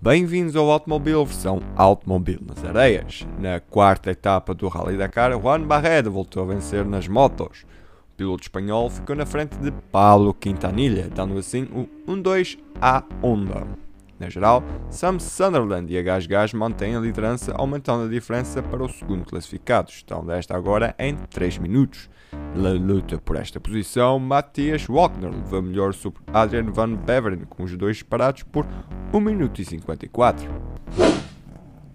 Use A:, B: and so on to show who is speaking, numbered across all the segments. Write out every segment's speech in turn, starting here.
A: Bem-vindos ao Automóvel versão Automóvel nas Areias. Na quarta etapa do Rally Dakar, Juan Barreda voltou a vencer nas motos. O piloto espanhol ficou na frente de Pablo Quintanilha, dando assim o 1-2 à Honda. Na geral, Sam Sunderland e a Gas mantêm a liderança, aumentando a diferença para o segundo classificado, estão desta agora em 3 minutos. Na luta por esta posição, Matthias Walkner levou melhor sobre Adrian Van Beveren, com os dois parados por 1 minuto e 54.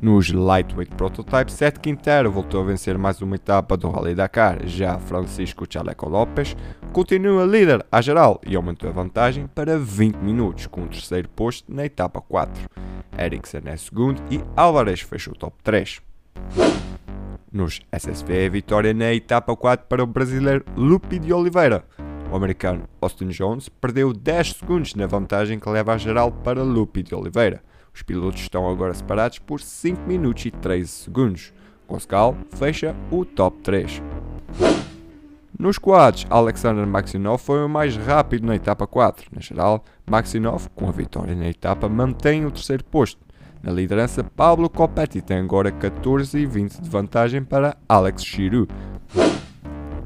A: Nos Lightweight Prototype, Seth Quintero voltou a vencer mais uma etapa do Rally Dakar. Já Francisco Chaleco Lopes continua líder à geral e aumentou a vantagem para 20 minutos, com o terceiro posto na etapa 4. Ericsson é segundo e Álvares fechou o top 3. Nos SSV, vitória na etapa 4 para o brasileiro Lupi de Oliveira. O americano Austin Jones perdeu 10 segundos na vantagem que leva a geral para Lupi de Oliveira. Os pilotos estão agora separados por 5 minutos e 13 segundos. Goscal fecha o top 3. Nos quads, Alexander Maxinov foi o mais rápido na etapa 4. Na geral, Maxinov, com a vitória na etapa, mantém o terceiro posto. Na liderança, Pablo Copetti tem agora 14 e 20 de vantagem para Alex Chiru.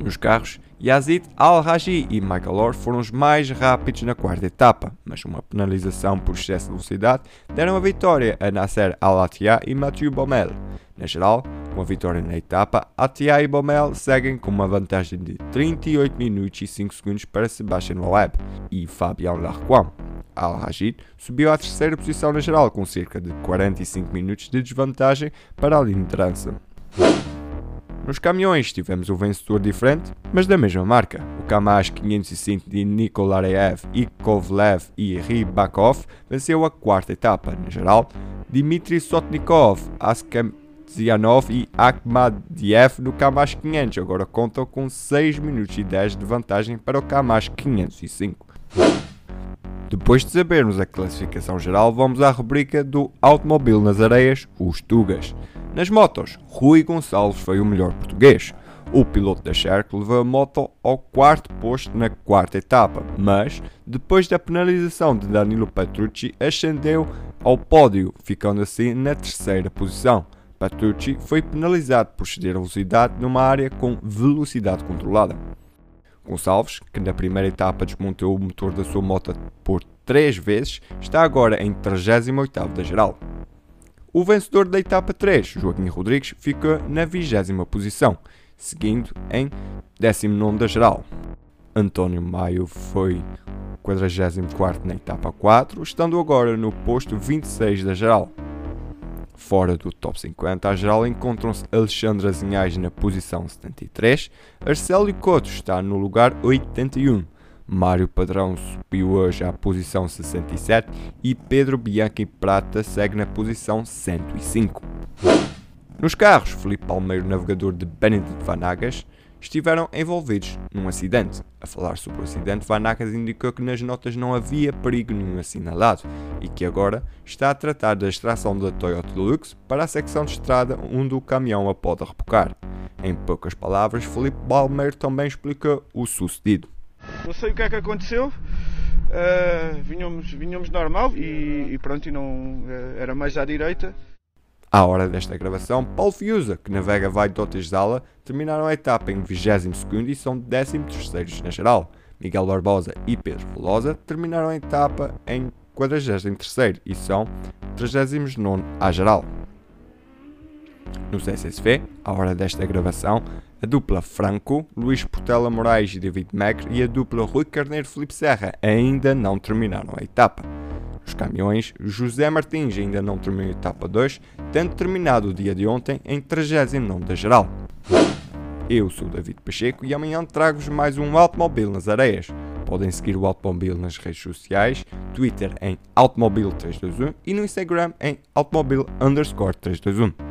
A: Nos carros, Yazid Al-Raji e Michael Orr foram os mais rápidos na quarta etapa, mas uma penalização por excesso de velocidade deram a vitória a Nasser Al-Attiyah e Mathieu Baumel. Na geral, com a vitória na etapa, Attiyah e Baumel seguem com uma vantagem de 38 minutos e 5 segundos para Sebastian Loeb e Fabian Larquin. Al-Rajid subiu à terceira posição na geral, com cerca de 45 minutos de desvantagem para a liderança. Nos caminhões tivemos um vencedor diferente, mas da mesma marca. O Kamaz 505 de Nikolaev, Ikovlev e Rybakov venceu a quarta etapa. Na geral, Dmitry Sotnikov, Askemzianov e Akhmadiev no Kamaz 500 agora contam com 6 minutos e 10 de vantagem para o Kamaz 505. Depois de sabermos a classificação geral, vamos à rubrica do Automóvel nas Areias, os Tugas. Nas motos, Rui Gonçalves foi o melhor português. O piloto da Sherk levou a moto ao quarto posto na quarta etapa, mas, depois da penalização de Danilo Petrucci, ascendeu ao pódio, ficando assim na terceira posição. Petrucci foi penalizado por ceder a velocidade numa área com velocidade controlada. Gonçalves, que na primeira etapa desmontou o motor da sua moto por três vezes, está agora em 38º da geral. O vencedor da etapa 3, Joaquim Rodrigues, fica na 20 posição, seguindo em 19 da geral. António Maio foi 44 na etapa 4, estando agora no posto 26 da geral. Fora do top 50, a geral encontram-se Alexandre Azinhais na posição 73, Arcélio Couto está no lugar 81, Mário Padrão subiu hoje à posição 67 e Pedro Bianchi Prata segue na posição 105. Nos carros, Felipe Palmeiro, navegador de Benedict Vanagas, estiveram envolvidos num acidente. A falar sobre o acidente, Vanagas indicou que nas notas não havia perigo nenhum assinalado e que agora está a tratar da extração da Toyota Deluxe para a secção de estrada onde o caminhão a pode. Em poucas palavras, Felipe Palmeiro também explicou o sucedido.
B: Não sei o que é que aconteceu. Uh, vinhamos, vinhamos normal e, e pronto, e não, uh, era mais à direita.
A: À hora desta gravação, Paulo Fiusa, que navega vai de Otesdala, terminaram a etapa em 22 e são 13 na geral. Miguel Barbosa e Pedro Velosa terminaram a etapa em 43 e são 39 à geral. No CSSV, à hora desta gravação, a dupla Franco, Luís Portela Moraes e David Macri e a dupla Rui Carneiro Felipe Serra ainda não terminaram a etapa. Os caminhões, José Martins ainda não terminou a etapa 2, tendo terminado o dia de ontem em 39 da geral. Eu sou David Pacheco e amanhã trago-vos mais um Automóvel nas Areias. Podem seguir o Automóvel nas redes sociais, Twitter em Automobil321 e no Instagram em Automobil 321.